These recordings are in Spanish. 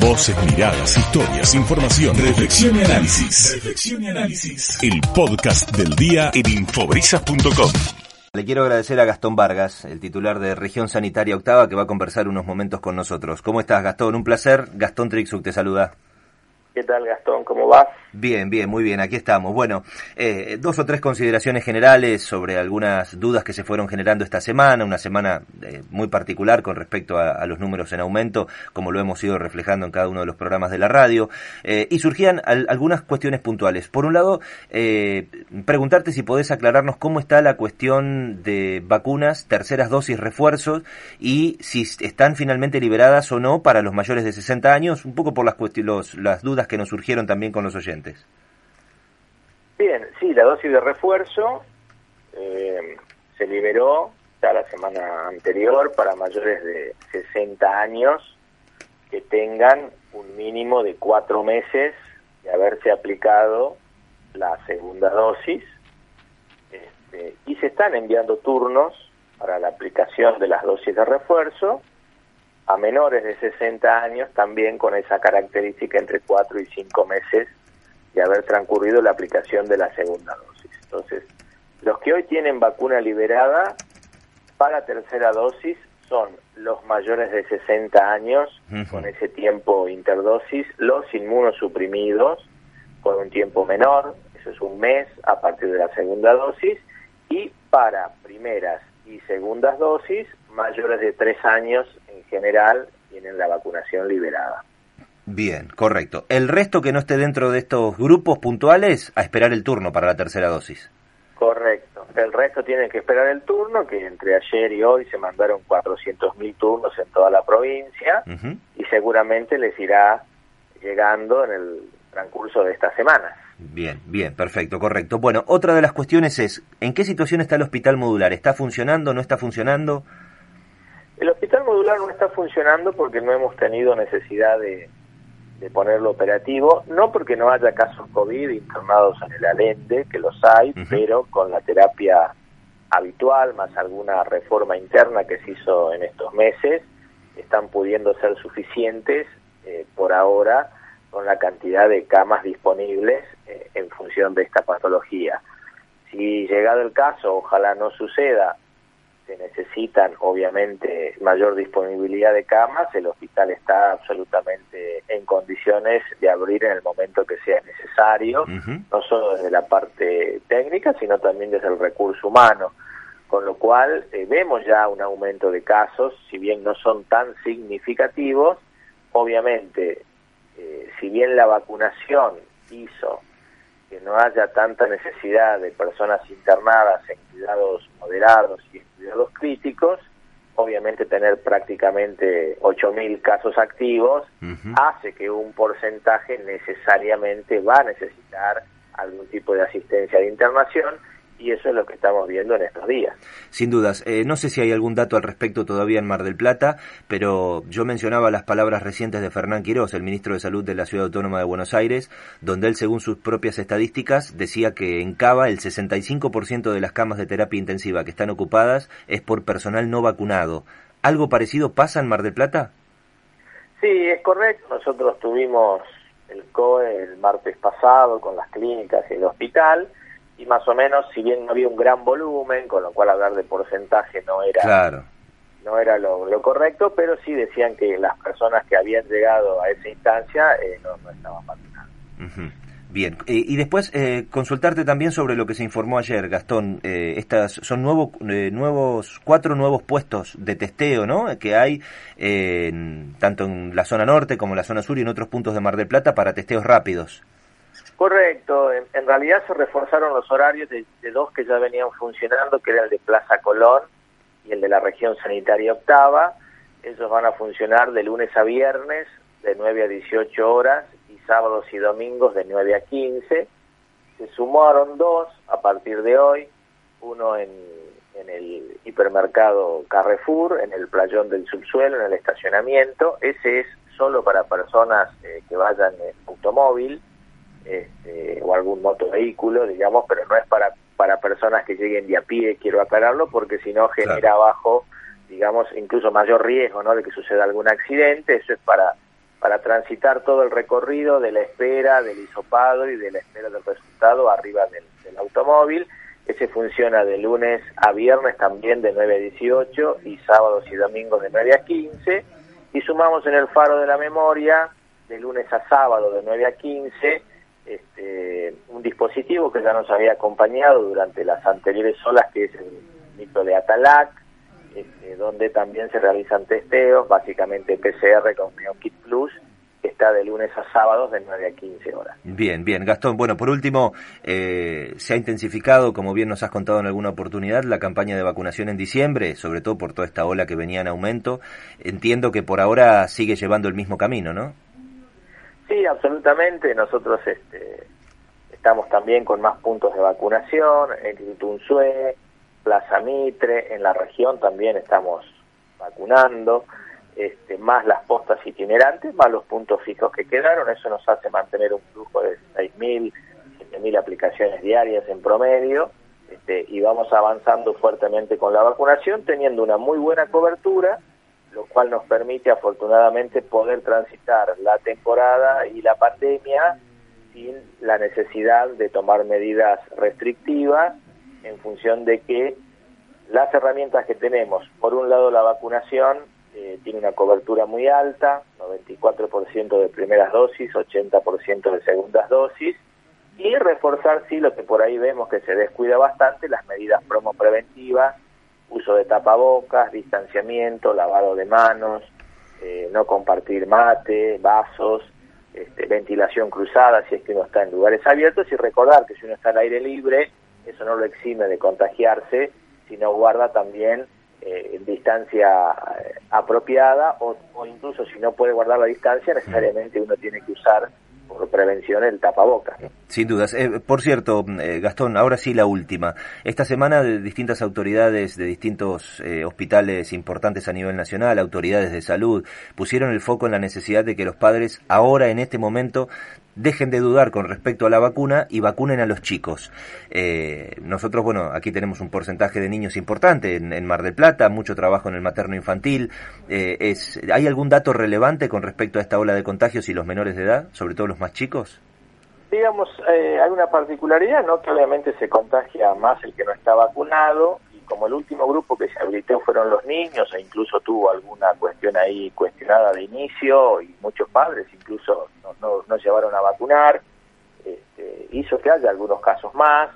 Voces, miradas, historias, información, reflexión y análisis. Reflexión y análisis. El podcast del día en infobrisas.com. Le quiero agradecer a Gastón Vargas, el titular de Región Sanitaria Octava, que va a conversar unos momentos con nosotros. ¿Cómo estás, Gastón? Un placer. Gastón Trixuk te saluda. ¿Qué tal, Gastón? ¿Cómo vas? Bien, bien, muy bien, aquí estamos. Bueno, eh, dos o tres consideraciones generales sobre algunas dudas que se fueron generando esta semana, una semana eh, muy particular con respecto a, los números en aumento, como lo hemos ido reflejando en cada uno de los programas de la radio, eh, y surgían algunas cuestiones puntuales. Por un lado, preguntarte si podés aclararnos cómo está la cuestión de vacunas, terceras dosis, refuerzos, y si están finalmente liberadas o no para los mayores de 60 años, un poco por las, los, las dudas que nos surgieron también con los oyentes. Bien, sí, la dosis de refuerzo eh, se liberó ya la semana anterior para mayores de 60 años que tengan un mínimo de cuatro meses de haberse aplicado la segunda dosis este, y se están enviando turnos para la aplicación de las dosis de refuerzo a menores de 60 años también con esa característica entre 4 y 5 meses de haber transcurrido la aplicación de la segunda dosis. Entonces, los que hoy tienen vacuna liberada para tercera dosis son los mayores de 60 años con ese tiempo interdosis, los inmunosuprimidos con un tiempo menor, eso es un mes a partir de la segunda dosis, y para primeras y segundas dosis mayores de 3 años general tienen la vacunación liberada. Bien, correcto. El resto que no esté dentro de estos grupos puntuales, a esperar el turno para la tercera dosis. Correcto. El resto tienen que esperar el turno, que entre ayer y hoy se mandaron 400.000 turnos en toda la provincia y seguramente les irá llegando en el transcurso de esta semana. Bien, bien, perfecto, correcto. Bueno, otra de las cuestiones es, ¿en qué situación está el hospital modular? ¿Está funcionando? ¿No está funcionando? Modular no está funcionando porque no hemos tenido necesidad de, ponerlo operativo, no porque no haya casos COVID internados en el Alende, que los hay, pero con la terapia habitual, más alguna reforma interna que se hizo en estos meses, están pudiendo ser suficientes eh, por ahora con la cantidad de camas disponibles eh, en función de esta patología. Si llegado el caso, ojalá no suceda, se necesitan obviamente mayor disponibilidad de camas, el hospital está absolutamente en condiciones de abrir en el momento que sea necesario, no solo desde la parte técnica, sino también desde el recurso humano, con lo cual eh, vemos ya un aumento de casos, si bien no son tan significativos, obviamente, eh, si bien la vacunación hizo que no haya tanta necesidad de personas internadas en cuidados moderados y en cuidados críticos, obviamente tener prácticamente 8.000 casos activos hace que un porcentaje necesariamente va a necesitar algún tipo de asistencia de internación y eso es lo que estamos viendo en estos días. Sin dudas. Eh, no sé si hay algún dato al respecto todavía en Mar del Plata, pero yo mencionaba las palabras recientes de Fernán Quirós, el ministro de Salud de la Ciudad Autónoma de Buenos Aires, donde él, según sus propias estadísticas, decía que en Cava el 65% de las camas de terapia intensiva que están ocupadas es por personal no vacunado. ¿Algo parecido pasa en Mar del Plata? Sí, es correcto. Nosotros tuvimos el COE el martes pasado con las clínicas y el hospital y más o menos, si bien no había un gran volumen, con lo cual hablar de porcentaje no era no era lo, correcto, pero sí decían que las personas que habían llegado a esa instancia eh, no, estaban vacunadas. Bien, eh, y después eh, consultarte también sobre lo que se informó ayer, Gastón. estas son nuevos, nuevos cuatro nuevos puestos de testeo, ¿no? Que hay tanto en la zona norte como en la zona sur y en otros puntos de Mar del Plata para testeos rápidos. Correcto, en, realidad se reforzaron los horarios de, dos que ya venían funcionando, que era el de Plaza Colón y el de la región sanitaria octava. Esos van a funcionar de lunes a viernes de 9 a 18 horas y sábados y domingos de 9 a 15. Se sumaron dos a partir de hoy, uno en, en el hipermercado Carrefour, en el playón del subsuelo, en el estacionamiento. Ese es solo para personas eh, que vayan en automóvil este, o algún motovehículo, digamos, pero no es para, para personas que lleguen de a pie, quiero aclararlo, porque si no genera abajo, digamos, incluso mayor riesgo ¿no? de que suceda algún accidente, eso es para para transitar todo el recorrido de la espera del hisopado y de la espera del resultado arriba del, automóvil. Ese funciona de lunes a viernes también de 9 a 18 y sábados y domingos de 9 a 15. Y sumamos en el faro de la memoria de lunes a sábado de 9 a 15 este, un dispositivo que ya nos había acompañado durante las anteriores olas, que es el micro de Atalac, este, donde también se realizan testeos, básicamente PCR con NeoKit Plus, que está de lunes a sábados de 9 a 15 horas. Bien, bien. Gastón, bueno, por último, eh, se ha intensificado, como bien nos has contado en alguna oportunidad, la campaña de vacunación en diciembre, sobre todo por toda esta ola que venía en aumento. Entiendo que por ahora sigue llevando el mismo camino, ¿no? Sí, absolutamente. Nosotros este, estamos también con más puntos de vacunación, en Instituto Plaza Mitre, en la región también estamos vacunando, este, más las postas itinerantes, más los puntos fijos que quedaron, eso nos hace mantener un flujo de 6.000, 7.000 aplicaciones diarias en promedio, este, y vamos avanzando fuertemente con la vacunación, teniendo una muy buena cobertura, lo cual nos permite afortunadamente poder transitar la temporada y la pandemia sin la necesidad de tomar medidas restrictivas en función de que las herramientas que tenemos, por un lado la vacunación, eh, tiene una cobertura muy alta, 94% de primeras dosis, 80% de segundas dosis, y reforzar, sí, lo que por ahí vemos que se descuida bastante, las medidas promo preventivas, uso de tapabocas, distanciamiento, lavado de manos, eh, no compartir mate, vasos, este, ventilación cruzada si es que uno está en lugares abiertos y recordar que si uno está al aire libre, eso no lo exime de contagiarse, sino guarda también eh, distancia eh, apropiada o, o, incluso si no puede guardar la distancia, necesariamente uno tiene que usar por prevención el tapabocas. Sin dudas. Eh, por cierto, eh, Gastón, ahora sí la última. Esta semana distintas autoridades de distintos eh, hospitales importantes a nivel nacional, autoridades de salud, pusieron el foco en la necesidad de que los padres ahora en este momento dejen de dudar con respecto a la vacuna y vacunen a los chicos. Eh, nosotros, bueno, aquí tenemos un porcentaje de niños importante en, Mar del Plata, mucho trabajo en el materno infantil. Eh, es, ¿Hay algún dato relevante con respecto a esta ola de contagios y los menores de edad, sobre todo los más chicos? Digamos, eh, hay una particularidad, ¿no? Que obviamente se contagia más el que no está vacunado como el último grupo que se habilitó fueron los niños e incluso tuvo alguna cuestión ahí cuestionada de inicio y muchos padres incluso no, no, llevaron a vacunar, este, hizo que haya algunos casos más,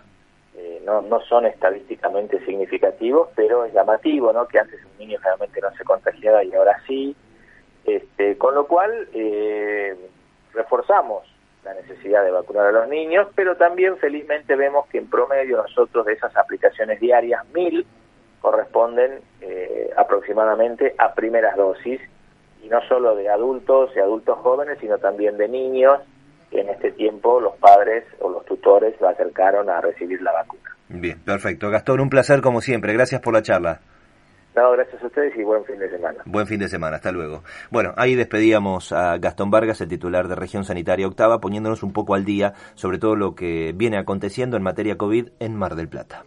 eh, no, no son estadísticamente significativos, pero es llamativo, ¿no? Que antes un niño realmente no se contagiaba y ahora sí, este, con lo cual eh, reforzamos la necesidad de vacunar a los niños, pero también felizmente vemos que en promedio nosotros de esas aplicaciones diarias, mil corresponden eh, aproximadamente a primeras dosis, y no solo de adultos y adultos jóvenes, sino también de niños, que en este tiempo los padres o los tutores lo acercaron a recibir la vacuna. Bien, perfecto. Gastón, un placer como siempre. Gracias por la charla. No, gracias a ustedes y buen fin de semana. Buen fin de semana, hasta luego. Bueno, ahí despedíamos a Gastón Vargas, el titular de Región Sanitaria Octava, poniéndonos un poco al día sobre todo lo que viene aconteciendo en materia COVID en Mar del Plata.